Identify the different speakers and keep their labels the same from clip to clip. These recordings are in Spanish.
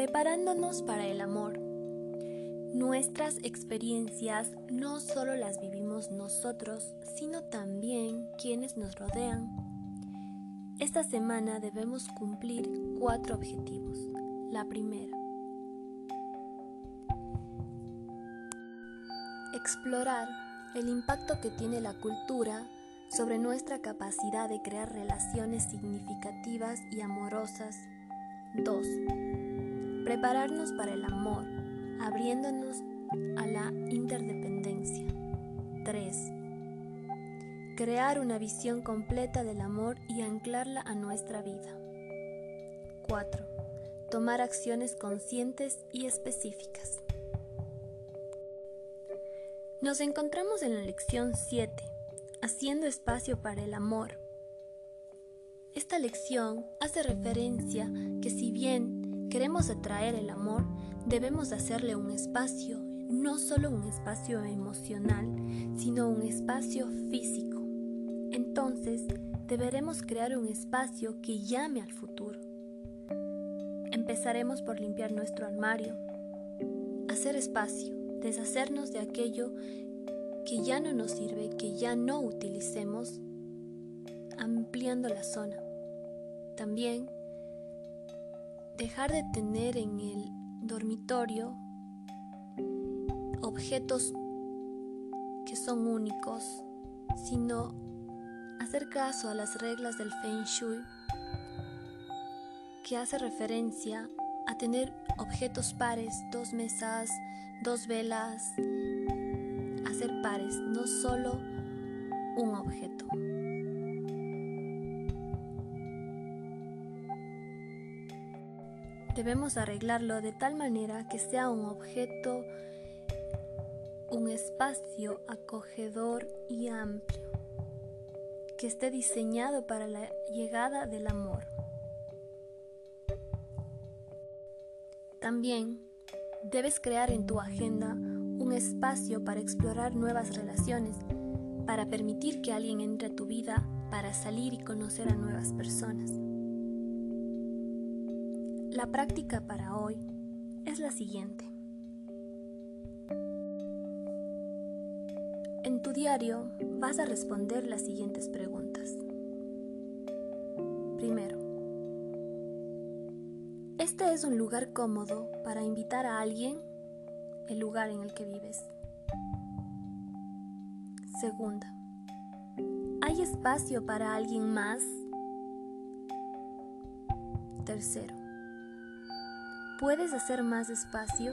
Speaker 1: Preparándonos para el amor. Nuestras experiencias no solo las vivimos nosotros, sino también quienes nos rodean. Esta semana debemos cumplir cuatro objetivos. La primera, explorar el impacto que tiene la cultura sobre nuestra capacidad de crear relaciones significativas y amorosas. 2. Prepararnos para el amor, abriéndonos a la interdependencia. 3. Crear una visión completa del amor y anclarla a nuestra vida. 4. Tomar acciones conscientes y específicas. Nos encontramos en la lección 7, haciendo espacio para el amor. Esta lección hace referencia que si bien queremos atraer el amor, debemos hacerle un espacio, no solo un espacio emocional, sino un espacio físico. Entonces, deberemos crear un espacio que llame al futuro. Empezaremos por limpiar nuestro armario, hacer espacio deshacernos de aquello que ya no nos sirve, que ya no utilicemos, ampliando la zona. También dejar de tener en el dormitorio objetos que son únicos, sino hacer caso a las reglas del Feng Shui que hace referencia a tener objetos pares, dos mesas, dos velas, hacer pares, no solo un objeto. Debemos arreglarlo de tal manera que sea un objeto, un espacio acogedor y amplio, que esté diseñado para la llegada del amor. También Debes crear en tu agenda un espacio para explorar nuevas relaciones, para permitir que alguien entre a tu vida, para salir y conocer a nuevas personas. La práctica para hoy es la siguiente. En tu diario vas a responder las siguientes preguntas. Primero, este es un lugar cómodo para invitar a alguien, el lugar en el que vives. Segunda, ¿hay espacio para alguien más? Tercero, ¿puedes hacer más espacio?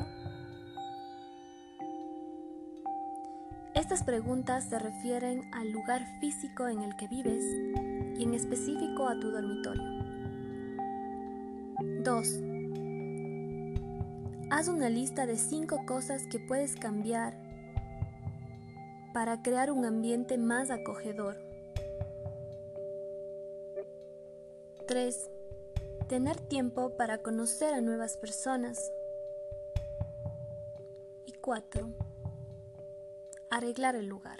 Speaker 1: Estas preguntas se refieren al lugar físico en el que vives y en específico a tu dormitorio. 2. Haz una lista de 5 cosas que puedes cambiar para crear un ambiente más acogedor. 3. Tener tiempo para conocer a nuevas personas. Y 4. Arreglar el lugar.